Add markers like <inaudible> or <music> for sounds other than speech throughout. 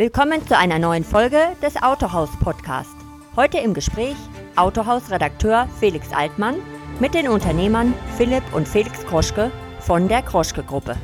Willkommen zu einer neuen Folge des Autohaus Podcast. Heute im Gespräch Autohaus-Redakteur Felix Altmann mit den Unternehmern Philipp und Felix Kroschke von der Kroschke Gruppe.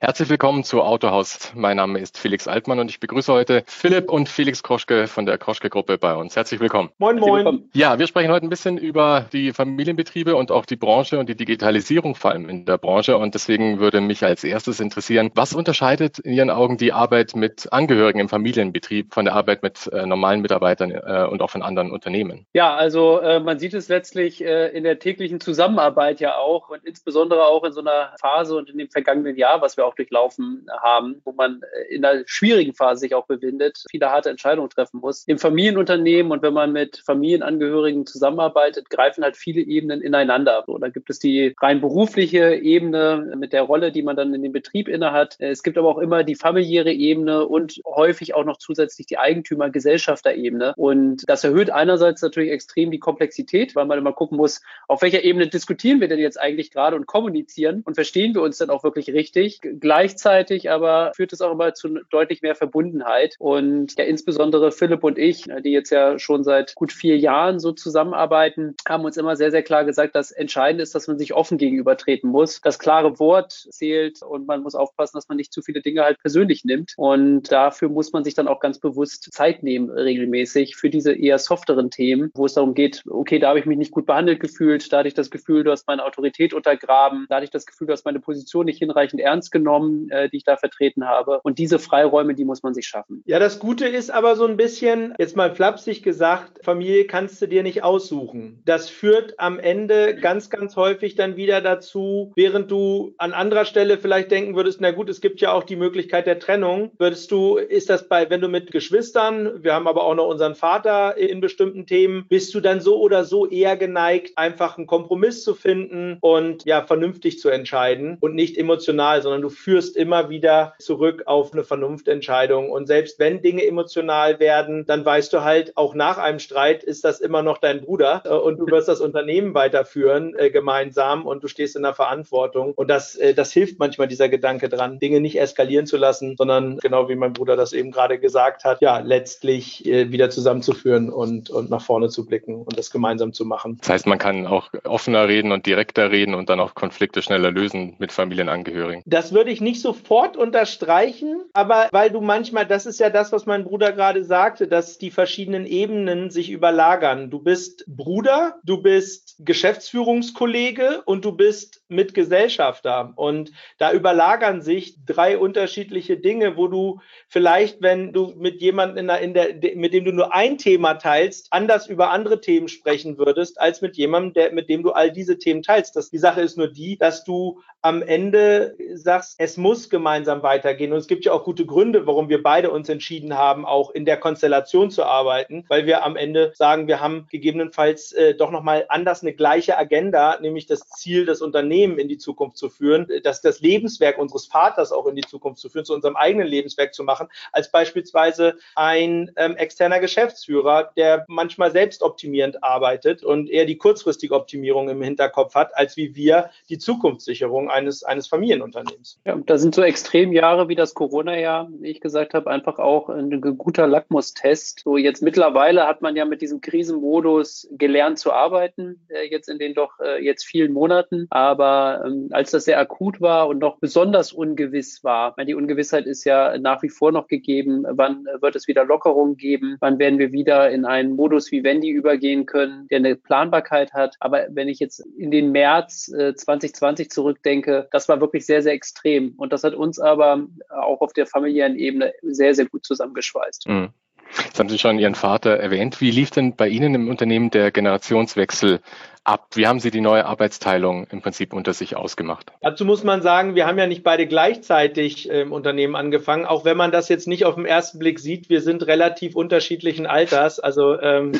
Herzlich willkommen zu Autohaus. Mein Name ist Felix Altmann und ich begrüße heute Philipp und Felix Kroschke von der Kroschke Gruppe bei uns. Herzlich willkommen. Moin, moin. Willkommen. Ja, wir sprechen heute ein bisschen über die Familienbetriebe und auch die Branche und die Digitalisierung vor allem in der Branche. Und deswegen würde mich als erstes interessieren, was unterscheidet in Ihren Augen die Arbeit mit Angehörigen im Familienbetrieb von der Arbeit mit äh, normalen Mitarbeitern äh, und auch von anderen Unternehmen? Ja, also äh, man sieht es letztlich äh, in der täglichen Zusammenarbeit ja auch und insbesondere auch in so einer Phase und in dem vergangenen Jahr, was wir auch durchlaufen haben, wo man äh, in einer schwierigen Phase sich auch befindet, viele harte Entscheidungen treffen muss. Im Familienunternehmen und wenn man mit Familienangehörigen zusammenarbeitet, greifen halt viele Ebenen ineinander. So, da gibt es die rein berufliche Ebene mit der Rolle, die man dann in dem Betrieb innehat. Es gibt aber auch immer die familiäre Ebene und häufig auch noch zusätzlich die Eigentümer-Gesellschafter-Ebene. Und das erhöht einerseits natürlich extrem die Komplexität, weil man immer gucken muss, auf welcher Ebene diskutieren wir denn jetzt eigentlich gerade und kommunizieren und verstehen wir uns dann auch wirklich richtig. Gleichzeitig aber führt es auch immer zu deutlich mehr Verbundenheit. Und ja, insbesondere Philipp und ich, die jetzt ja schon seit gut vier Jahren so zusammenarbeiten, haben uns immer sehr, sehr klar gesagt, dass entscheidend ist, dass man sich offen gegenübertreten muss. Das klare Wort zählt und man muss aufpassen, dass man nicht zu viele Dinge halt persönlich nimmt. Und dafür muss man sich dann auch ganz bewusst Zeit nehmen, regelmäßig für diese eher softeren Themen, wo es darum geht, okay, da habe ich mich nicht gut behandelt gefühlt, da hatte ich das Gefühl, du hast meine Autorität untergraben, da hatte ich das Gefühl, du hast meine Position nicht hinreichend ernst genommen genommen, äh, die ich da vertreten habe. Und diese Freiräume, die muss man sich schaffen. Ja, das Gute ist aber so ein bisschen, jetzt mal flapsig gesagt, Familie kannst du dir nicht aussuchen. Das führt am Ende ganz, ganz häufig dann wieder dazu, während du an anderer Stelle vielleicht denken würdest, na gut, es gibt ja auch die Möglichkeit der Trennung, würdest du, ist das bei, wenn du mit Geschwistern, wir haben aber auch noch unseren Vater in bestimmten Themen, bist du dann so oder so eher geneigt, einfach einen Kompromiss zu finden und ja, vernünftig zu entscheiden und nicht emotional, sondern du führst immer wieder zurück auf eine Vernunftentscheidung. Und selbst wenn Dinge emotional werden, dann weißt du halt, auch nach einem Streit ist das immer noch dein Bruder äh, und du wirst das <laughs> Unternehmen weiterführen äh, gemeinsam und du stehst in der Verantwortung. Und das, äh, das hilft manchmal dieser Gedanke dran, Dinge nicht eskalieren zu lassen, sondern genau wie mein Bruder das eben gerade gesagt hat, ja, letztlich äh, wieder zusammenzuführen und, und nach vorne zu blicken und das gemeinsam zu machen. Das heißt, man kann auch offener reden und direkter reden und dann auch Konflikte schneller lösen mit Familienangehörigen. Das würde ich nicht sofort unterstreichen, aber weil du manchmal, das ist ja das, was mein Bruder gerade sagte, dass die verschiedenen Ebenen sich überlagern. Du bist Bruder, du bist Geschäftsführungskollege und du bist Mitgesellschafter. Und da überlagern sich drei unterschiedliche Dinge, wo du vielleicht, wenn du mit jemandem in der, in der, mit dem du nur ein Thema teilst, anders über andere Themen sprechen würdest, als mit jemandem, der, mit dem du all diese Themen teilst. Das, die Sache ist nur die, dass du am Ende sagst, es muss gemeinsam weitergehen. Und es gibt ja auch gute Gründe, warum wir beide uns entschieden haben, auch in der Konstellation zu arbeiten, weil wir am Ende sagen, wir haben gegebenenfalls äh, doch nochmal anders eine gleiche Agenda, nämlich das Ziel, das Unternehmen in die Zukunft zu führen, dass das Lebenswerk unseres Vaters auch in die Zukunft zu führen, zu unserem eigenen Lebenswerk zu machen, als beispielsweise ein ähm, externer Geschäftsführer, der manchmal selbst optimierend arbeitet und eher die kurzfristige Optimierung im Hinterkopf hat, als wie wir die Zukunftssicherung eines, eines Familienunternehmens. Ja, da sind so Extremjahre wie das Corona-Jahr, wie ich gesagt habe, einfach auch ein guter Lackmustest. So jetzt mittlerweile hat man ja mit diesem Krisenmodus gelernt zu arbeiten, äh, jetzt in den doch äh, jetzt vielen Monaten. Aber ähm, als das sehr akut war und noch besonders ungewiss war, weil die Ungewissheit ist ja nach wie vor noch gegeben, wann wird es wieder Lockerungen geben, wann werden wir wieder in einen Modus wie Wendy übergehen können, der eine Planbarkeit hat. Aber wenn ich jetzt in den März äh, 2020 zurückdenke, das war wirklich sehr, sehr extrem extrem. Und das hat uns aber auch auf der familiären Ebene sehr, sehr gut zusammengeschweißt. Mhm. Jetzt haben Sie schon Ihren Vater erwähnt. Wie lief denn bei Ihnen im Unternehmen der Generationswechsel ab? Wie haben Sie die neue Arbeitsteilung im Prinzip unter sich ausgemacht? Dazu muss man sagen, wir haben ja nicht beide gleichzeitig im Unternehmen angefangen, auch wenn man das jetzt nicht auf den ersten Blick sieht. Wir sind relativ unterschiedlichen Alters. Also ähm,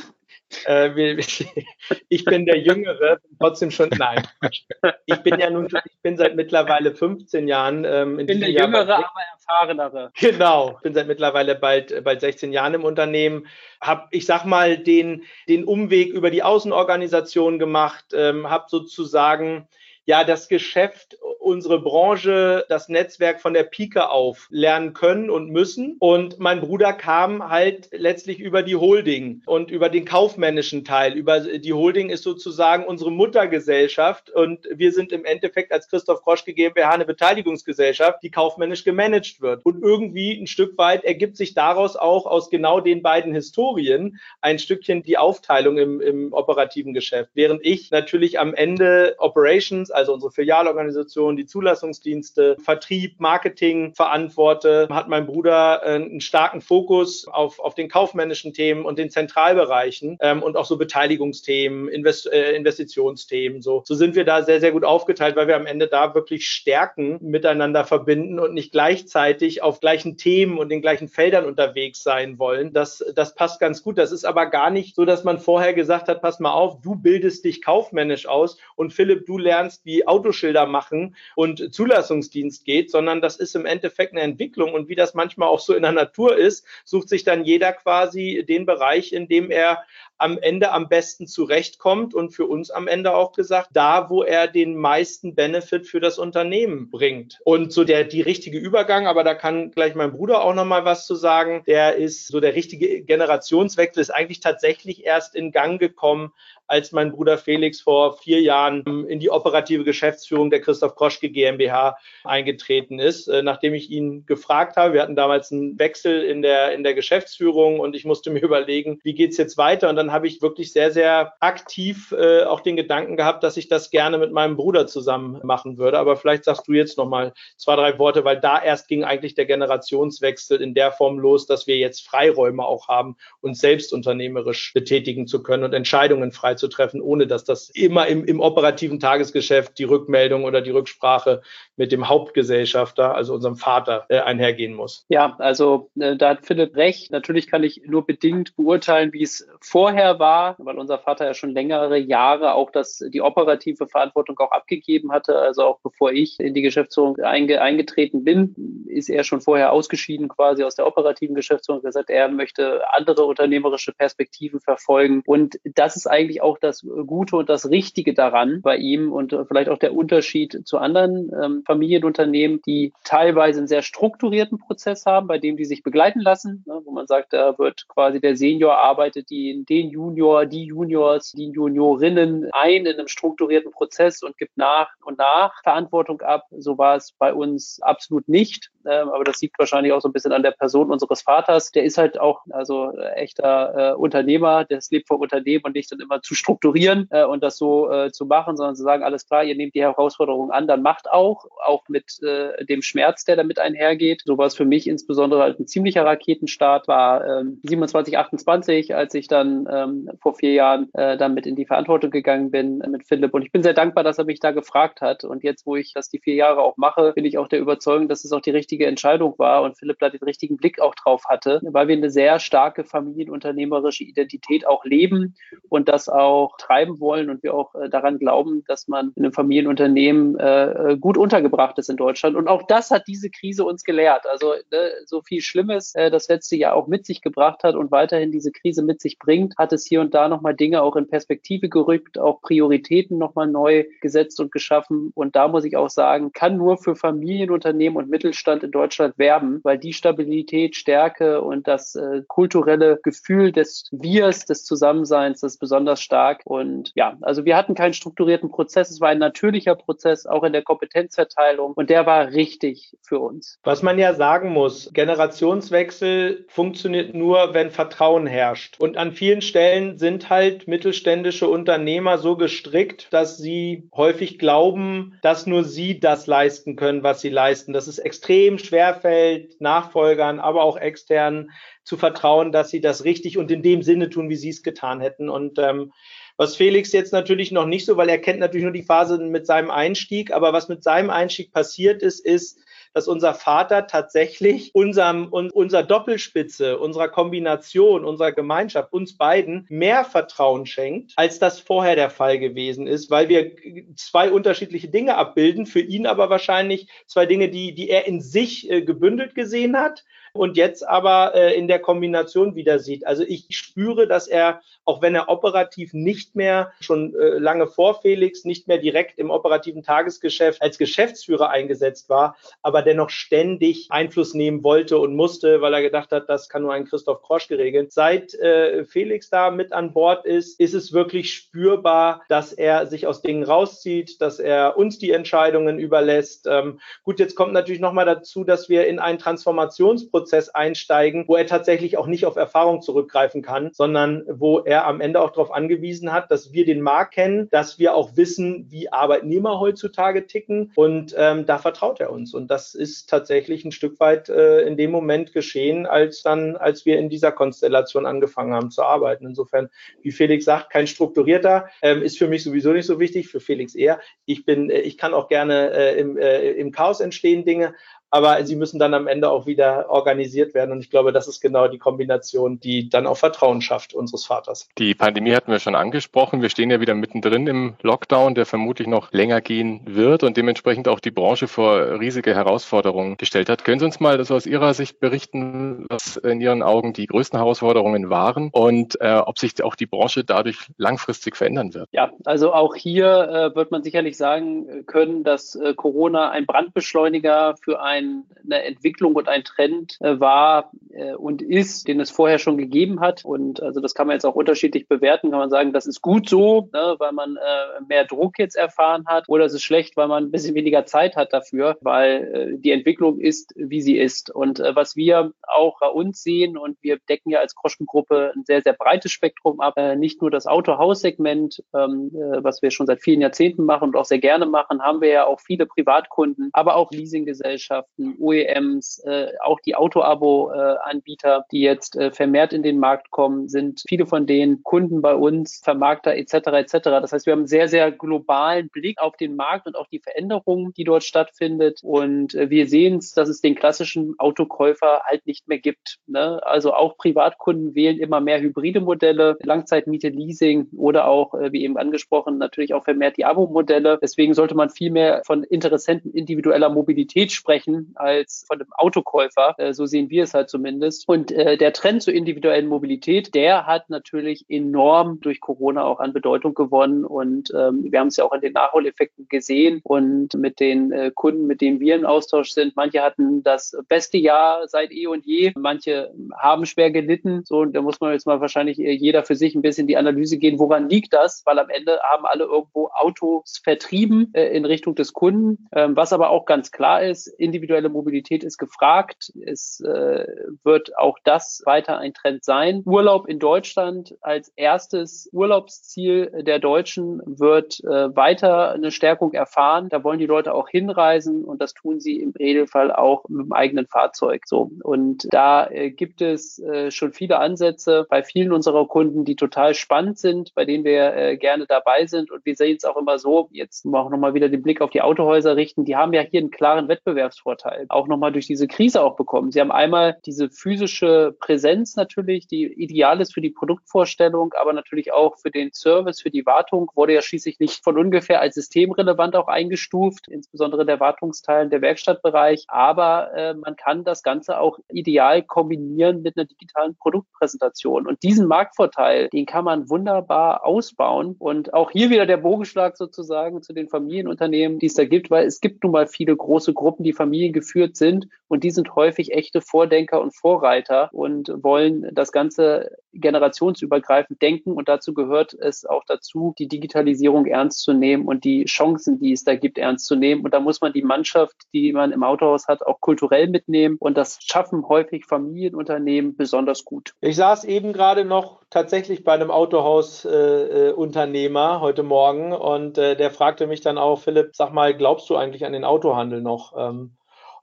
äh, <laughs> ich bin der Jüngere, trotzdem schon, nein. <laughs> Ich bin ja nun, ich bin seit mittlerweile 15 Jahren. Ähm, ich bin der Jüngere, Jahr, aber erfahrenere. Genau, ich bin seit mittlerweile bald, bald 16 Jahren im Unternehmen. Habe, ich sag mal, den, den Umweg über die Außenorganisation gemacht, ähm, habe sozusagen ja das Geschäft, unsere Branche, das Netzwerk von der Pike auf lernen können und müssen. Und mein Bruder kam halt letztlich über die Holding und über den kaufmännischen Teil. Über die Holding ist sozusagen unsere Muttergesellschaft und wir sind im Endeffekt als Christoph Kroschke GmbH eine Beteiligungsgesellschaft, die kaufmännisch gemanagt wird. Und irgendwie ein Stück weit ergibt sich daraus auch aus genau den beiden Historien ein Stückchen die Aufteilung im, im operativen Geschäft. Während ich natürlich am Ende Operations, also unsere Filialorganisation, die Zulassungsdienste, Vertrieb, Marketing verantworte, hat mein Bruder äh, einen starken Fokus auf, auf den kaufmännischen Themen und den Zentralbereichen ähm, und auch so Beteiligungsthemen, Invest, äh, Investitionsthemen. So, so sind wir da sehr, sehr gut aufgeteilt, weil wir am Ende da wirklich Stärken miteinander verbinden und nicht gleichzeitig auf gleichen Themen und den gleichen Feldern unterwegs sein wollen. Das, das passt ganz gut. Das ist aber gar nicht so, dass man vorher gesagt hat, pass mal auf, du bildest dich kaufmännisch aus und Philipp, du lernst, wie Autoschilder machen und Zulassungsdienst geht, sondern das ist im Endeffekt eine Entwicklung. Und wie das manchmal auch so in der Natur ist, sucht sich dann jeder quasi den Bereich, in dem er am Ende am besten zurechtkommt und für uns am Ende auch gesagt, da, wo er den meisten Benefit für das Unternehmen bringt. Und so der, die richtige Übergang, aber da kann gleich mein Bruder auch nochmal was zu sagen, der ist so der richtige Generationswechsel ist eigentlich tatsächlich erst in Gang gekommen, als mein Bruder Felix vor vier Jahren in die operative Geschäftsführung der Christoph Kroschke GmbH eingetreten ist, äh, nachdem ich ihn gefragt habe. Wir hatten damals einen Wechsel in der, in der Geschäftsführung und ich musste mir <laughs> überlegen, wie geht's jetzt weiter? Und dann habe ich wirklich sehr, sehr aktiv äh, auch den Gedanken gehabt, dass ich das gerne mit meinem Bruder zusammen machen würde. Aber vielleicht sagst du jetzt noch mal zwei, drei Worte, weil da erst ging eigentlich der Generationswechsel in der Form los, dass wir jetzt Freiräume auch haben, uns selbst unternehmerisch betätigen zu können und Entscheidungen frei zu treffen, ohne dass das immer im, im operativen Tagesgeschäft die Rückmeldung oder die Rücksprache mit dem Hauptgesellschafter, also unserem Vater, äh, einhergehen muss. Ja, also äh, da hat Philipp recht. Natürlich kann ich nur bedingt beurteilen, wie es vorher war, weil unser Vater ja schon längere Jahre auch das, die operative Verantwortung auch abgegeben hatte. Also auch bevor ich in die Geschäftsführung einge, eingetreten bin, ist er schon vorher ausgeschieden quasi aus der operativen Geschäftsführung gesagt, er möchte andere unternehmerische Perspektiven verfolgen. Und das ist eigentlich auch das Gute und das Richtige daran bei ihm und vielleicht auch der Unterschied zu anderen ähm, Familienunternehmen, die teilweise einen sehr strukturierten Prozess haben, bei dem die sich begleiten lassen, ne, wo man sagt, da wird quasi der Senior arbeitet die, den Junior, die Juniors, die Juniorinnen ein in einem strukturierten Prozess und gibt nach und nach Verantwortung ab. So war es bei uns absolut nicht. Ähm, aber das liegt wahrscheinlich auch so ein bisschen an der Person unseres Vaters. Der ist halt auch also äh, echter äh, Unternehmer, der lebt vom Unternehmen und nicht dann immer zu strukturieren äh, und das so zu machen, sondern zu sagen, alles klar, ihr nehmt die Herausforderung an, dann macht auch, auch mit dem Schmerz, der damit einhergeht. So war es für mich insbesondere halt ein ziemlicher Raketenstart, war ähm, 27, 28, als ich dann ähm, vor vier Jahren äh, damit in die Verantwortung gegangen bin mit Philipp. Und ich bin sehr dankbar, dass er mich da gefragt hat. Und jetzt, wo ich das die vier Jahre auch mache, bin ich auch der Überzeugung, dass es auch die richtige Entscheidung war und Philipp da den richtigen Blick auch drauf hatte, weil wir eine sehr starke familienunternehmerische Identität auch leben und das auch treiben wollen und wir auch äh, daran glauben, dass man in einem Familienunternehmen äh, gut untergebracht ist in Deutschland. Und auch das hat diese Krise uns gelehrt. Also ne, so viel Schlimmes äh, das letzte Jahr auch mit sich gebracht hat und weiterhin diese Krise mit sich bringt, hat es hier und da nochmal Dinge auch in Perspektive gerückt, auch Prioritäten nochmal neu gesetzt und geschaffen. Und da muss ich auch sagen, kann nur für Familienunternehmen und Mittelstand in Deutschland werben, weil die Stabilität, Stärke und das äh, kulturelle Gefühl des Wirs, des Zusammenseins, das ist besonders stark. Und ja, also wir hatten keinen strukturierten Prozess. Es war ein natürlicher Prozess, auch in der Kompetenzverteilung. Und der war richtig für uns. Was man ja sagen muss, Generationswechsel funktioniert nur, wenn Vertrauen herrscht. Und an vielen Stellen sind halt mittelständische Unternehmer so gestrickt, dass sie häufig glauben, dass nur sie das leisten können, was sie leisten. Das ist extrem schwerfällt, Nachfolgern, aber auch externen zu vertrauen, dass sie das richtig und in dem Sinne tun, wie sie es getan hätten. Und ähm, was Felix jetzt natürlich noch nicht so, weil er kennt natürlich nur die Phase mit seinem Einstieg, aber was mit seinem Einstieg passiert ist, ist, dass unser Vater tatsächlich unserem, unser Doppelspitze, unserer Kombination, unserer Gemeinschaft, uns beiden mehr Vertrauen schenkt, als das vorher der Fall gewesen ist, weil wir zwei unterschiedliche Dinge abbilden, für ihn aber wahrscheinlich zwei Dinge, die, die er in sich äh, gebündelt gesehen hat und jetzt aber äh, in der Kombination wieder sieht. Also ich spüre, dass er, auch wenn er operativ nicht mehr schon äh, lange vor Felix, nicht mehr direkt im operativen Tagesgeschäft als Geschäftsführer eingesetzt war, aber dennoch ständig Einfluss nehmen wollte und musste, weil er gedacht hat, das kann nur ein Christoph Krosch geregelt. Seit äh, Felix da mit an Bord ist, ist es wirklich spürbar, dass er sich aus Dingen rauszieht, dass er uns die Entscheidungen überlässt. Ähm, gut, jetzt kommt natürlich nochmal dazu, dass wir in einen Transformationsprozess einsteigen, wo er tatsächlich auch nicht auf Erfahrung zurückgreifen kann, sondern wo er am Ende auch darauf angewiesen hat, dass wir den Markt kennen, dass wir auch wissen, wie Arbeitnehmer heutzutage ticken und ähm, da vertraut er uns. Und das ist tatsächlich ein Stück weit äh, in dem Moment geschehen, als dann, als wir in dieser Konstellation angefangen haben zu arbeiten. Insofern, wie Felix sagt, kein strukturierter, ähm, ist für mich sowieso nicht so wichtig, für Felix eher. Ich bin, äh, ich kann auch gerne äh, im, äh, im Chaos entstehen Dinge, aber sie müssen dann am Ende auch wieder organisiert werden. Und ich glaube, das ist genau die Kombination, die dann auch Vertrauen schafft unseres Vaters. Die Pandemie hatten wir schon angesprochen. Wir stehen ja wieder mittendrin im Lockdown, der vermutlich noch länger gehen wird und dementsprechend auch die Branche vor riesige Herausforderungen gestellt hat. Können Sie uns mal so aus Ihrer Sicht berichten, was in Ihren Augen die größten Herausforderungen waren und äh, ob sich auch die Branche dadurch langfristig verändern wird? Ja, also auch hier äh, wird man sicherlich sagen können, dass äh, Corona ein Brandbeschleuniger für ein ein, eine Entwicklung und ein Trend äh, war äh, und ist, den es vorher schon gegeben hat. Und also das kann man jetzt auch unterschiedlich bewerten. Kann man sagen, das ist gut so, ne, weil man äh, mehr Druck jetzt erfahren hat, oder es ist schlecht, weil man ein bisschen weniger Zeit hat dafür, weil äh, die Entwicklung ist, wie sie ist. Und äh, was wir auch bei uns sehen, und wir decken ja als Kroschengruppe ein sehr, sehr breites Spektrum ab, äh, nicht nur das Autohaussegment, ähm, äh, was wir schon seit vielen Jahrzehnten machen und auch sehr gerne machen, haben wir ja auch viele Privatkunden, aber auch Leasinggesellschaften, Gerätschaften, OEMs, äh, auch die Auto-Abo-Anbieter, die jetzt äh, vermehrt in den Markt kommen, sind viele von denen Kunden bei uns, Vermarkter etc. etc. Das heißt, wir haben einen sehr, sehr globalen Blick auf den Markt und auch die Veränderungen, die dort stattfindet. Und äh, wir sehen es, dass es den klassischen Autokäufer halt nicht mehr gibt. Ne? Also auch Privatkunden wählen immer mehr hybride Modelle, Langzeitmiete, Leasing oder auch, äh, wie eben angesprochen, natürlich auch vermehrt die Abo-Modelle. Deswegen sollte man viel mehr von Interessenten individueller Mobilität sprechen als von einem Autokäufer. Äh, so sehen wir es halt zumindest. Und äh, der Trend zur individuellen Mobilität, der hat natürlich enorm durch Corona auch an Bedeutung gewonnen. Und ähm, wir haben es ja auch an den Nachholeffekten gesehen und mit den äh, Kunden, mit denen wir im Austausch sind. Manche hatten das beste Jahr seit eh und je. Manche haben schwer gelitten. So, und da muss man jetzt mal wahrscheinlich jeder für sich ein bisschen die Analyse gehen, woran liegt das? Weil am Ende haben alle irgendwo Autos vertrieben in Richtung des Kunden. Ähm, was aber auch ganz klar ist, individuell individuelle Mobilität ist gefragt. Es äh, wird auch das weiter ein Trend sein. Urlaub in Deutschland als erstes Urlaubsziel der Deutschen wird äh, weiter eine Stärkung erfahren. Da wollen die Leute auch hinreisen und das tun sie im Regelfall auch mit dem eigenen Fahrzeug. So und da äh, gibt es äh, schon viele Ansätze bei vielen unserer Kunden, die total spannend sind, bei denen wir äh, gerne dabei sind und wir sehen es auch immer so. Jetzt auch nochmal wieder den Blick auf die Autohäuser richten. Die haben ja hier einen klaren Wettbewerbsvorteil. Vorteil auch nochmal durch diese Krise auch bekommen. Sie haben einmal diese physische Präsenz natürlich, die ideal ist für die Produktvorstellung, aber natürlich auch für den Service, für die Wartung, wurde ja schließlich nicht von ungefähr als systemrelevant auch eingestuft, insbesondere der Wartungsteil, der Werkstattbereich. Aber äh, man kann das Ganze auch ideal kombinieren mit einer digitalen Produktpräsentation. Und diesen Marktvorteil, den kann man wunderbar ausbauen. Und auch hier wieder der Bogenschlag sozusagen zu den Familienunternehmen, die es da gibt, weil es gibt nun mal viele große Gruppen, die Familien Familien geführt sind und die sind häufig echte Vordenker und Vorreiter und wollen das Ganze generationsübergreifend denken und dazu gehört es auch dazu, die Digitalisierung ernst zu nehmen und die Chancen, die es da gibt, ernst zu nehmen. Und da muss man die Mannschaft, die man im Autohaus hat, auch kulturell mitnehmen und das schaffen häufig Familienunternehmen besonders gut. Ich saß eben gerade noch tatsächlich bei einem Autohausunternehmer äh, heute Morgen und äh, der fragte mich dann auch, Philipp, sag mal, glaubst du eigentlich an den Autohandel noch? Ähm,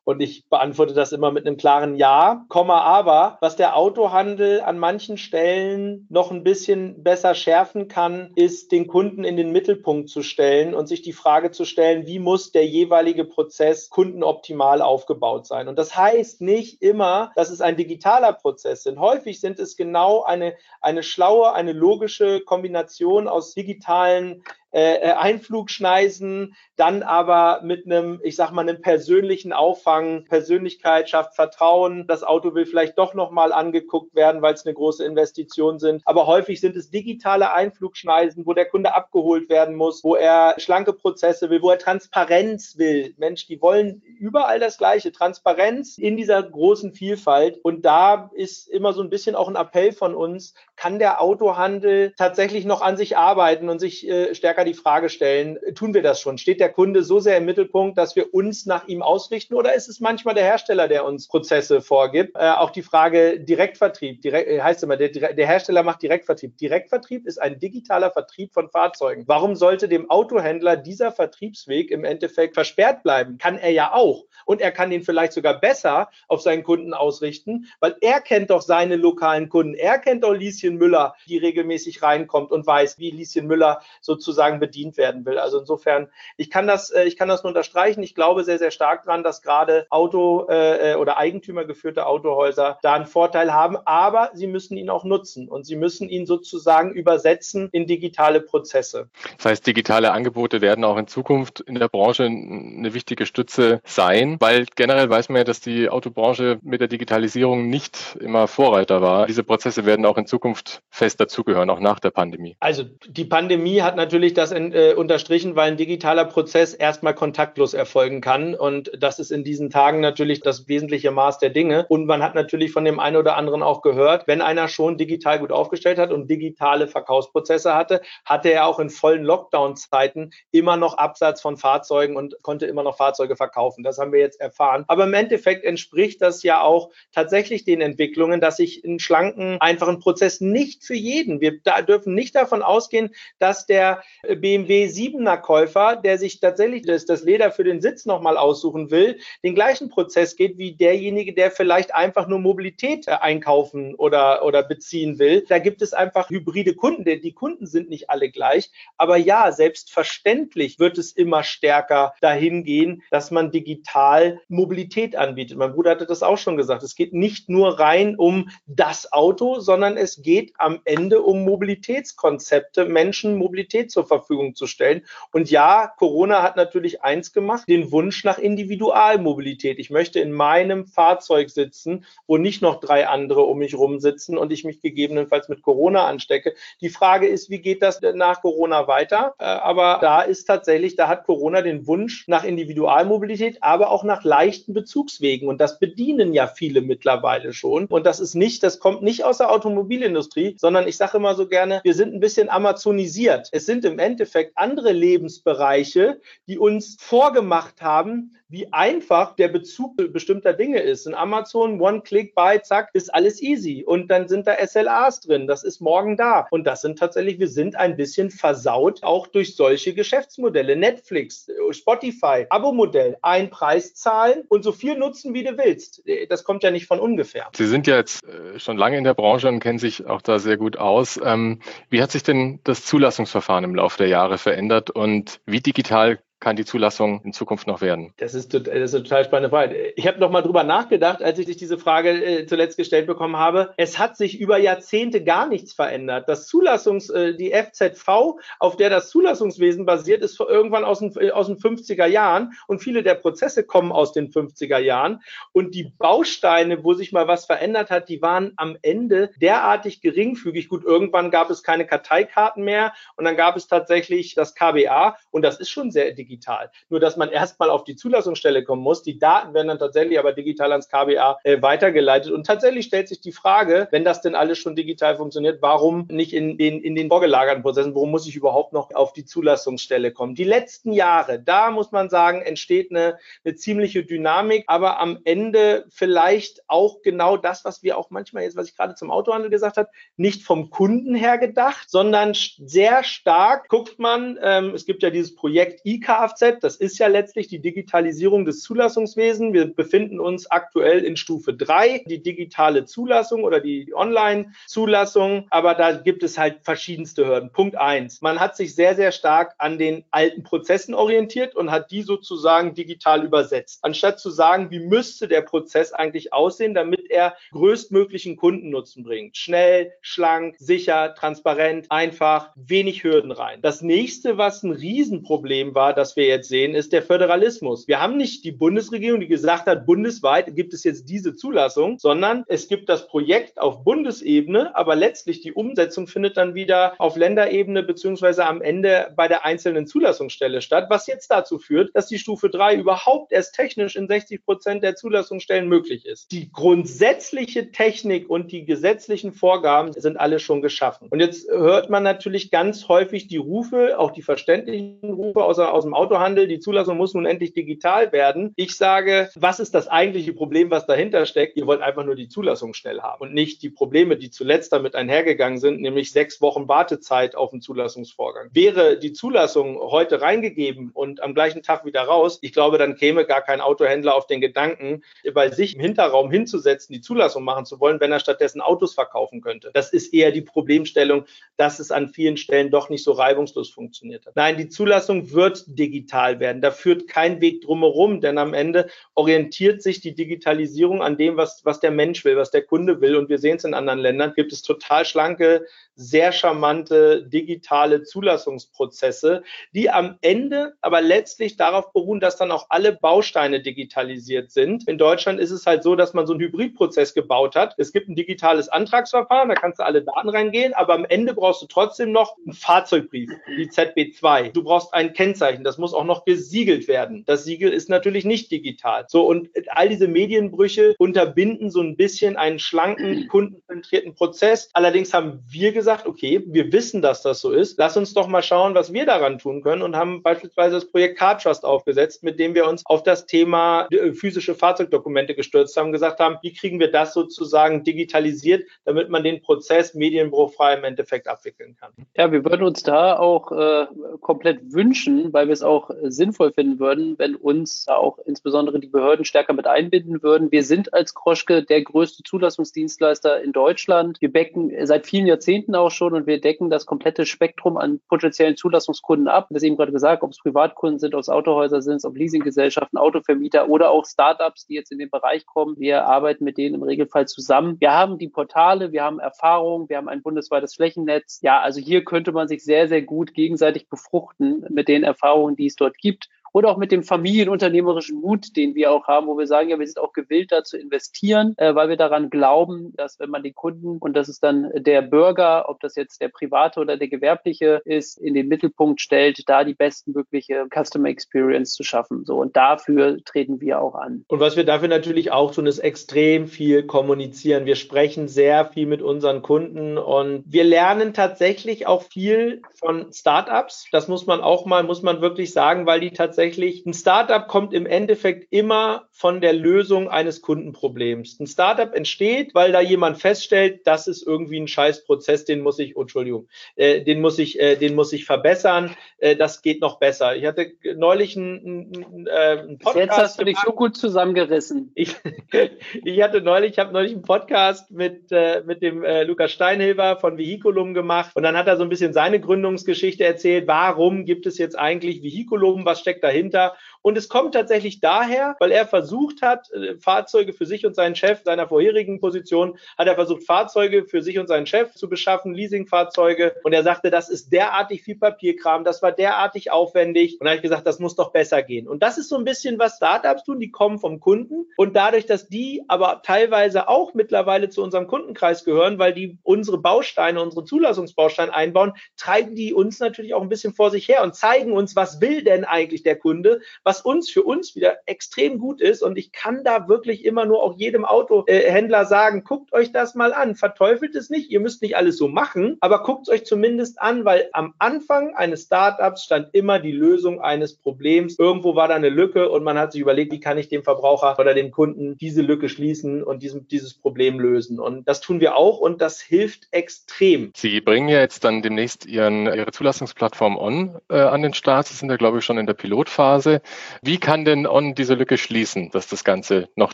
und ich beantworte das immer mit einem klaren Ja, Komma, aber was der Autohandel an manchen Stellen noch ein bisschen besser schärfen kann, ist den Kunden in den Mittelpunkt zu stellen und sich die Frage zu stellen, wie muss der jeweilige Prozess kundenoptimal aufgebaut sein? Und das heißt nicht immer, dass es ein digitaler Prozess ist. Häufig sind es genau eine, eine schlaue, eine logische Kombination aus digitalen äh, Einflugschneisen, dann aber mit einem, ich sag mal, einem persönlichen Auffang. Persönlichkeit schafft Vertrauen. Das Auto will vielleicht doch nochmal angeguckt werden, weil es eine große Investition sind. Aber häufig sind es digitale Einflugschneisen, wo der Kunde abgeholt werden muss, wo er schlanke Prozesse will, wo er Transparenz will. Mensch, die wollen überall das Gleiche. Transparenz in dieser großen Vielfalt. Und da ist immer so ein bisschen auch ein Appell von uns, kann der Autohandel tatsächlich noch an sich arbeiten und sich äh, stärker die Frage stellen, tun wir das schon? Steht der Kunde so sehr im Mittelpunkt, dass wir uns nach ihm ausrichten oder ist es manchmal der Hersteller, der uns Prozesse vorgibt? Äh, auch die Frage Direktvertrieb, direkt, äh, heißt immer, der, der Hersteller macht Direktvertrieb. Direktvertrieb ist ein digitaler Vertrieb von Fahrzeugen. Warum sollte dem Autohändler dieser Vertriebsweg im Endeffekt versperrt bleiben? Kann er ja auch. Und er kann ihn vielleicht sogar besser auf seinen Kunden ausrichten, weil er kennt doch seine lokalen Kunden. Er kennt doch Lieschen Müller, die regelmäßig reinkommt und weiß, wie Lieschen Müller sozusagen bedient werden will. Also insofern, ich kann das, äh, ich kann das nur unterstreichen. Ich glaube sehr, sehr stark dran, dass gerade Auto- äh, oder Eigentümergeführte Autohäuser da einen Vorteil haben, aber sie müssen ihn auch nutzen und sie müssen ihn sozusagen übersetzen in digitale Prozesse. Das heißt, digitale Angebote werden auch in Zukunft in der Branche eine wichtige Stütze sein, weil generell weiß man ja, dass die Autobranche mit der Digitalisierung nicht immer Vorreiter war. Diese Prozesse werden auch in Zukunft fest dazugehören, auch nach der Pandemie. Also die Pandemie hat natürlich das äh, unterstrichen, weil ein digitaler Prozess erstmal kontaktlos erfolgen kann. Und das ist in diesen Tagen natürlich das wesentliche Maß der Dinge. Und man hat natürlich von dem einen oder anderen auch gehört, wenn einer schon digital gut aufgestellt hat und digitale Verkaufsprozesse hatte, hatte er auch in vollen Lockdown-Zeiten immer noch Absatz von Fahrzeugen und konnte immer noch Fahrzeuge verkaufen. Das haben wir jetzt erfahren. Aber im Endeffekt entspricht das ja auch tatsächlich den Entwicklungen, dass ich einen schlanken, einfachen Prozess nicht für jeden, wir da dürfen nicht davon ausgehen, dass der BMW 7er Käufer, der sich tatsächlich das, das Leder für den Sitz nochmal aussuchen will, den gleichen Prozess geht wie derjenige, der vielleicht einfach nur Mobilität äh, einkaufen oder, oder beziehen will. Da gibt es einfach hybride Kunden. Die Kunden sind nicht alle gleich. Aber ja, selbstverständlich wird es immer stärker dahin gehen, dass man digital Mobilität anbietet. Mein Bruder hatte das auch schon gesagt. Es geht nicht nur rein um das Auto, sondern es geht am Ende um Mobilitätskonzepte, Menschen Mobilität zur Verfügung zu stellen. Und ja, Corona hat natürlich eins gemacht, den Wunsch nach Individualmobilität. Ich möchte in meinem Fahrzeug sitzen, wo nicht noch drei andere um mich rum sitzen und ich mich gegebenenfalls mit Corona anstecke. Die Frage ist, wie geht das nach Corona weiter? Äh, aber da ist tatsächlich, da hat Corona den Wunsch nach Individualmobilität, aber auch nach leichten Bezugswegen. Und das bedienen ja viele mittlerweile schon. Und das ist nicht, das kommt nicht aus der Automobilindustrie, sondern ich sage immer so gerne, wir sind ein bisschen amazonisiert. Es sind im Endeffekt andere Lebensbereiche, die uns vorgemacht haben, wie einfach der Bezug bestimmter Dinge ist. In Amazon, One-Click-Buy, zack, ist alles easy. Und dann sind da SLAs drin. Das ist morgen da. Und das sind tatsächlich, wir sind ein bisschen versaut, auch durch solche Geschäftsmodelle. Netflix, Spotify, Abo-Modell, ein Preis zahlen und so viel nutzen, wie du willst. Das kommt ja nicht von ungefähr. Sie sind ja jetzt äh, schon lange in der Branche und kennen sich auch da sehr gut aus. Ähm, wie hat sich denn das Zulassungsverfahren im Laufe der Jahre verändert und wie digital kann die Zulassung in Zukunft noch werden? Das ist, das ist eine total spannende Frage. Ich habe noch mal drüber nachgedacht, als ich diese Frage äh, zuletzt gestellt bekommen habe. Es hat sich über Jahrzehnte gar nichts verändert. Das Zulassungs, äh, die FZV, auf der das Zulassungswesen basiert, ist irgendwann aus den, äh, aus den 50er Jahren und viele der Prozesse kommen aus den 50er Jahren. Und die Bausteine, wo sich mal was verändert hat, die waren am Ende derartig geringfügig. Gut, irgendwann gab es keine Karteikarten mehr und dann gab es tatsächlich das KBA und das ist schon sehr digital. Nur, dass man erstmal auf die Zulassungsstelle kommen muss. Die Daten werden dann tatsächlich aber digital ans KBA äh, weitergeleitet. Und tatsächlich stellt sich die Frage, wenn das denn alles schon digital funktioniert, warum nicht in den, in den vorgelagerten Prozessen, warum muss ich überhaupt noch auf die Zulassungsstelle kommen? Die letzten Jahre, da muss man sagen, entsteht eine, eine ziemliche Dynamik, aber am Ende vielleicht auch genau das, was wir auch manchmal jetzt, was ich gerade zum Autohandel gesagt habe, nicht vom Kunden her gedacht, sondern sehr stark guckt man, ähm, es gibt ja dieses Projekt ICA E-Kfz, das ist ja letztlich die Digitalisierung des Zulassungswesens. Wir befinden uns aktuell in Stufe 3, die digitale Zulassung oder die Online-Zulassung. Aber da gibt es halt verschiedenste Hürden. Punkt eins. Man hat sich sehr, sehr stark an den alten Prozessen orientiert und hat die sozusagen digital übersetzt. Anstatt zu sagen, wie müsste der Prozess eigentlich aussehen, damit er größtmöglichen Kundennutzen bringt. Schnell, schlank, sicher, transparent, einfach, wenig Hürden rein. Das nächste, was ein Riesenproblem war, das wir jetzt sehen, ist der Föderalismus. Wir haben nicht die Bundesregierung, die gesagt hat, bundesweit gibt es jetzt diese Zulassung, sondern es gibt das Projekt auf Bundesebene, aber letztlich die Umsetzung findet dann wieder auf Länderebene beziehungsweise am Ende bei der einzelnen Zulassungsstelle statt, was jetzt dazu führt, dass die Stufe 3 überhaupt erst technisch in 60 Prozent der Zulassungsstellen möglich ist. Die grundsätzliche Technik und die gesetzlichen Vorgaben sind alle schon geschaffen. Und jetzt hört man natürlich ganz häufig die Rufe, auch die verständlichen Rufe aus, aus dem Autohandel, die Zulassung muss nun endlich digital werden. Ich sage, was ist das eigentliche Problem, was dahinter steckt? Ihr wollt einfach nur die Zulassung schnell haben und nicht die Probleme, die zuletzt damit einhergegangen sind, nämlich sechs Wochen Wartezeit auf den Zulassungsvorgang. Wäre die Zulassung heute reingegeben und am gleichen Tag wieder raus, ich glaube, dann käme gar kein Autohändler auf den Gedanken, bei sich im Hinterraum hinzusetzen, die Zulassung machen zu wollen, wenn er stattdessen Autos verkaufen könnte. Das ist eher die Problemstellung, dass es an vielen Stellen doch nicht so reibungslos funktioniert hat. Nein, die Zulassung wird digital werden. Da führt kein Weg drumherum, denn am Ende orientiert sich die Digitalisierung an dem, was, was der Mensch will, was der Kunde will. Und wir sehen es in anderen Ländern, gibt es total schlanke, sehr charmante digitale Zulassungsprozesse, die am Ende aber letztlich darauf beruhen, dass dann auch alle Bausteine digitalisiert sind. In Deutschland ist es halt so, dass man so einen Hybridprozess gebaut hat. Es gibt ein digitales Antragsverfahren, da kannst du alle Daten reingehen, aber am Ende brauchst du trotzdem noch einen Fahrzeugbrief, die ZB2. Du brauchst ein Kennzeichen, das muss auch noch gesiegelt werden. Das Siegel ist natürlich nicht digital. So, und all diese Medienbrüche unterbinden so ein bisschen einen schlanken, <clears throat> kundenzentrierten Prozess. Allerdings haben wir gesagt, gesagt, okay, wir wissen, dass das so ist. Lass uns doch mal schauen, was wir daran tun können und haben beispielsweise das Projekt Car Trust aufgesetzt, mit dem wir uns auf das Thema äh, physische Fahrzeugdokumente gestürzt haben, gesagt haben, wie kriegen wir das sozusagen digitalisiert, damit man den Prozess medienbruchfrei im Endeffekt abwickeln kann. Ja, wir würden uns da auch äh, komplett wünschen, weil wir es auch äh, sinnvoll finden würden, wenn uns auch insbesondere die Behörden stärker mit einbinden würden. Wir sind als Kroschke der größte Zulassungsdienstleister in Deutschland. Wir becken seit vielen Jahrzehnten auch schon und wir decken das komplette Spektrum an potenziellen Zulassungskunden ab. Das eben gerade gesagt, ob es Privatkunden sind, ob es Autohäuser sind, ob Leasinggesellschaften, Autovermieter oder auch Startups, die jetzt in den Bereich kommen. Wir arbeiten mit denen im Regelfall zusammen. Wir haben die Portale, wir haben Erfahrung, wir haben ein bundesweites Flächennetz. Ja, also hier könnte man sich sehr, sehr gut gegenseitig befruchten mit den Erfahrungen, die es dort gibt oder auch mit dem familienunternehmerischen Mut, den wir auch haben, wo wir sagen, ja, wir sind auch gewillt, da zu investieren, äh, weil wir daran glauben, dass wenn man die Kunden und das ist dann der Bürger, ob das jetzt der private oder der gewerbliche ist, in den Mittelpunkt stellt, da die bestmögliche Customer Experience zu schaffen. So und dafür treten wir auch an. Und was wir dafür natürlich auch tun, ist extrem viel kommunizieren. Wir sprechen sehr viel mit unseren Kunden und wir lernen tatsächlich auch viel von Startups. Das muss man auch mal, muss man wirklich sagen, weil die tatsächlich tatsächlich, ein Startup kommt im Endeffekt immer von der Lösung eines Kundenproblems. Ein Startup entsteht, weil da jemand feststellt, das ist irgendwie ein Scheißprozess, den muss ich, oh, Entschuldigung, äh, den muss ich, äh, den muss ich verbessern, äh, das geht noch besser. Ich hatte neulich einen, äh, einen Podcast. Jetzt hast du dich so gut zusammengerissen. Ich, <laughs> ich hatte neulich, ich habe neulich einen Podcast mit, äh, mit dem äh, Lukas Steinhilber von Vehiculum gemacht und dann hat er so ein bisschen seine Gründungsgeschichte erzählt. Warum gibt es jetzt eigentlich Vehiculum? Was steckt dahinter? Dahinter. Und es kommt tatsächlich daher, weil er versucht hat, äh, Fahrzeuge für sich und seinen Chef seiner vorherigen Position, hat er versucht, Fahrzeuge für sich und seinen Chef zu beschaffen, Leasingfahrzeuge. Und er sagte, das ist derartig viel Papierkram, das war derartig aufwendig. Und da habe ich gesagt, das muss doch besser gehen. Und das ist so ein bisschen, was Startups tun, die kommen vom Kunden. Und dadurch, dass die aber teilweise auch mittlerweile zu unserem Kundenkreis gehören, weil die unsere Bausteine, unsere Zulassungsbausteine einbauen, treiben die uns natürlich auch ein bisschen vor sich her und zeigen uns, was will denn eigentlich der Kunde, was uns für uns wieder extrem gut ist. Und ich kann da wirklich immer nur auch jedem Autohändler sagen, guckt euch das mal an, verteufelt es nicht, ihr müsst nicht alles so machen, aber guckt es euch zumindest an, weil am Anfang eines Startups stand immer die Lösung eines Problems. Irgendwo war da eine Lücke und man hat sich überlegt, wie kann ich dem Verbraucher oder dem Kunden diese Lücke schließen und diesem, dieses Problem lösen. Und das tun wir auch und das hilft extrem. Sie bringen ja jetzt dann demnächst Ihren, Ihre Zulassungsplattform on äh, an den Start. Sie sind ja, glaube ich, schon in der Pilot Pilotphase. Wie kann denn On diese Lücke schließen, dass das Ganze noch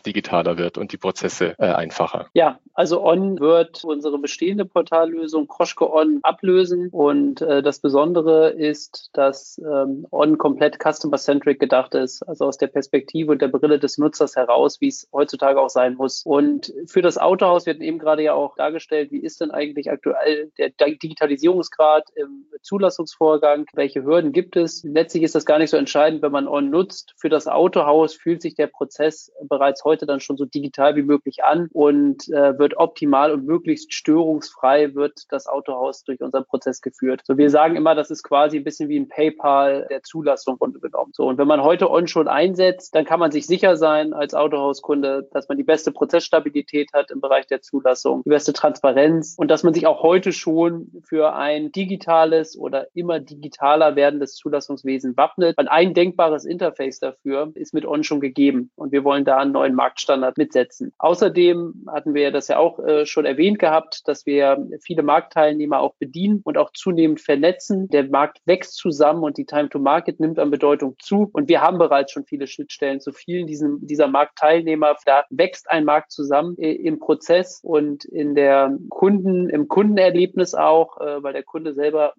digitaler wird und die Prozesse äh, einfacher? Ja, also On wird unsere bestehende Portallösung Kroschke On ablösen und äh, das Besondere ist, dass ähm, On komplett customer-centric gedacht ist, also aus der Perspektive und der Brille des Nutzers heraus, wie es heutzutage auch sein muss. Und für das Autohaus wird eben gerade ja auch dargestellt, wie ist denn eigentlich aktuell der Digitalisierungsgrad im Zulassungsvorgang, welche Hürden gibt es. Letztlich ist das gar nicht so entscheidend, wenn man On nutzt. Für das Autohaus fühlt sich der Prozess bereits heute dann schon so digital wie möglich an und äh, wird optimal und möglichst störungsfrei wird das Autohaus durch unseren Prozess geführt. So, wir sagen immer, das ist quasi ein bisschen wie ein PayPal der Zulassung genommen. So, und wenn man heute On schon einsetzt, dann kann man sich sicher sein als Autohauskunde, dass man die beste Prozessstabilität hat im Bereich der Zulassung, die beste Transparenz und dass man sich auch heute schon für ein digitales oder immer digitaler werdendes Zulassungswesen wappnet. Ein denkbares Interface dafür ist mit On schon gegeben und wir wollen da einen neuen Marktstandard mitsetzen. Außerdem hatten wir das ja auch äh, schon erwähnt gehabt, dass wir viele Marktteilnehmer auch bedienen und auch zunehmend vernetzen. Der Markt wächst zusammen und die Time to Market nimmt an Bedeutung zu. Und wir haben bereits schon viele Schnittstellen zu vielen diesen, dieser Marktteilnehmer. Da wächst ein Markt zusammen äh, im Prozess und in der Kunden, im Kundenerlebnis auch, äh, weil der Kunde selber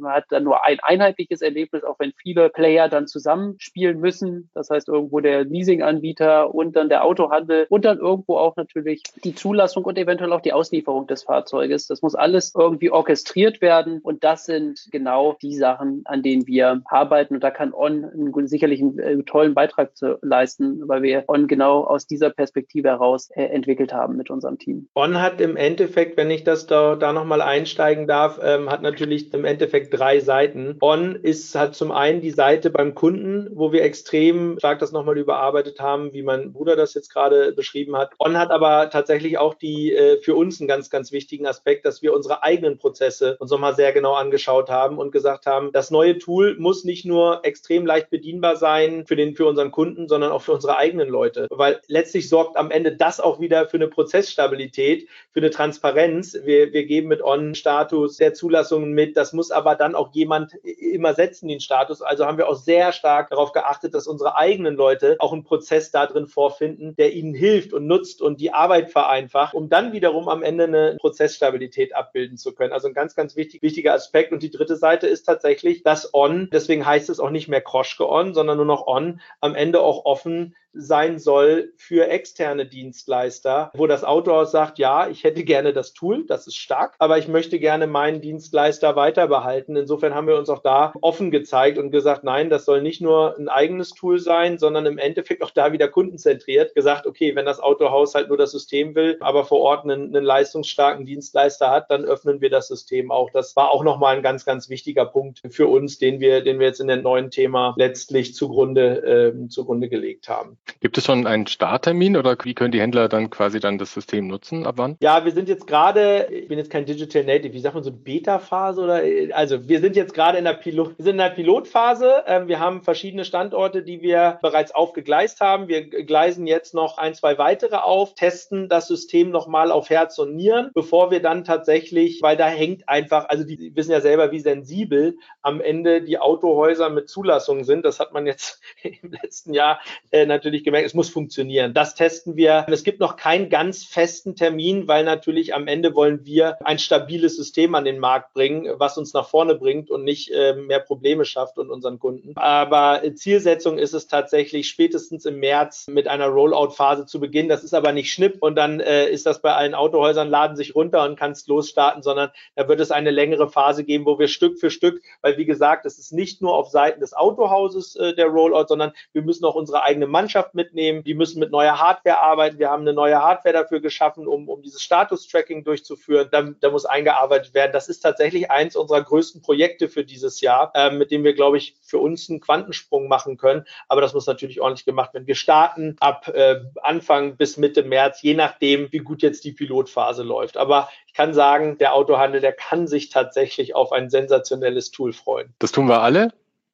man hat dann nur ein einheitliches Erlebnis, auch wenn viele Player dann zusammenspielen müssen. Das heißt irgendwo der Leasinganbieter und dann der Autohandel und dann irgendwo auch natürlich die Zulassung und eventuell auch die Auslieferung des Fahrzeuges. Das muss alles irgendwie orchestriert werden und das sind genau die Sachen, an denen wir arbeiten und da kann On einen, sicherlich einen äh, tollen Beitrag zu leisten, weil wir On genau aus dieser Perspektive heraus äh, entwickelt haben mit unserem Team. On hat im Endeffekt, wenn ich das da, da nochmal einsteigen darf, ähm, hat natürlich im Endeffekt drei Seiten. On ist halt zum einen die Seite beim Kunden, wo wir extrem stark das nochmal überarbeitet haben, wie mein Bruder das jetzt gerade beschrieben hat. On hat aber tatsächlich auch die äh, für uns einen ganz, ganz wichtigen Aspekt, dass wir unsere eigenen Prozesse uns nochmal sehr genau angeschaut haben und gesagt haben, das neue Tool muss nicht nur extrem leicht bedienbar sein für den, für unseren Kunden, sondern auch für unsere eigenen Leute. Weil letztlich sorgt am Ende das auch wieder für eine Prozessstabilität, für eine Transparenz. Wir, wir geben mit On-Status der Zulassungen mit. Das muss aber dann auch jemand immer setzen, den Status. Also haben wir auch sehr stark darauf geachtet, dass unsere eigenen Leute auch einen Prozess da drin vorfinden, der ihnen hilft und nutzt und die Arbeit vereinfacht, um dann wiederum am Ende eine Prozessstabilität abbilden zu können. Also ein ganz, ganz wichtig, wichtiger Aspekt. Und die dritte Seite ist tatsächlich das On. Deswegen heißt es auch nicht mehr Kroschke On, sondern nur noch On. Am Ende auch offen sein soll für externe Dienstleister, wo das Autohaus sagt, ja, ich hätte gerne das Tool, das ist stark, aber ich möchte gerne meinen Dienstleister weiter behalten. Insofern haben wir uns auch da offen gezeigt und gesagt, nein, das soll nicht nur ein eigenes Tool sein, sondern im Endeffekt auch da wieder kundenzentriert gesagt, okay, wenn das Autohaus halt nur das System will, aber vor Ort einen, einen leistungsstarken Dienstleister hat, dann öffnen wir das System auch. Das war auch nochmal ein ganz, ganz wichtiger Punkt für uns, den wir, den wir jetzt in dem neuen Thema letztlich zugrunde, äh, zugrunde gelegt haben. Gibt es schon einen Starttermin oder wie können die Händler dann quasi dann das System nutzen? Ab wann? Ja, wir sind jetzt gerade, ich bin jetzt kein Digital Native, wie sagt man so Beta-Phase oder also wir sind jetzt gerade in der Pilot, wir sind in der Pilotphase. Ähm, wir haben verschiedene Standorte, die wir bereits aufgegleist haben. Wir gleisen jetzt noch ein, zwei weitere auf, testen das System nochmal auf Herz und Nieren, bevor wir dann tatsächlich, weil da hängt einfach, also die wissen ja selber, wie sensibel am Ende die Autohäuser mit Zulassungen sind. Das hat man jetzt <laughs> im letzten Jahr äh, natürlich natürlich gemerkt, es muss funktionieren. Das testen wir. Es gibt noch keinen ganz festen Termin, weil natürlich am Ende wollen wir ein stabiles System an den Markt bringen, was uns nach vorne bringt und nicht äh, mehr Probleme schafft und unseren Kunden. Aber Zielsetzung ist es tatsächlich spätestens im März mit einer Rollout-Phase zu beginnen. Das ist aber nicht Schnipp und dann äh, ist das bei allen Autohäusern, laden sich runter und kannst losstarten, sondern da wird es eine längere Phase geben, wo wir Stück für Stück, weil wie gesagt, es ist nicht nur auf Seiten des Autohauses äh, der Rollout, sondern wir müssen auch unsere eigene Mannschaft Mannschaft mitnehmen. Die müssen mit neuer Hardware arbeiten. Wir haben eine neue Hardware dafür geschaffen, um, um dieses Status-Tracking durchzuführen. Da, da muss eingearbeitet werden. Das ist tatsächlich eins unserer größten Projekte für dieses Jahr, äh, mit dem wir, glaube ich, für uns einen Quantensprung machen können. Aber das muss natürlich ordentlich gemacht werden. Wir starten ab äh, Anfang bis Mitte März, je nachdem, wie gut jetzt die Pilotphase läuft. Aber ich kann sagen, der Autohandel, der kann sich tatsächlich auf ein sensationelles Tool freuen. Das tun wir alle.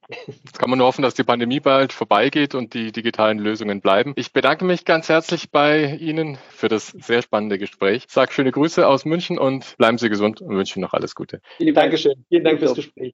Jetzt kann man nur hoffen, dass die Pandemie bald vorbeigeht und die digitalen Lösungen bleiben. Ich bedanke mich ganz herzlich bei Ihnen für das sehr spannende Gespräch. Ich sage schöne Grüße aus München und bleiben Sie gesund und wünsche Ihnen noch alles Gute. Vielen Dank. Dankeschön. Vielen Dank fürs Gespräch.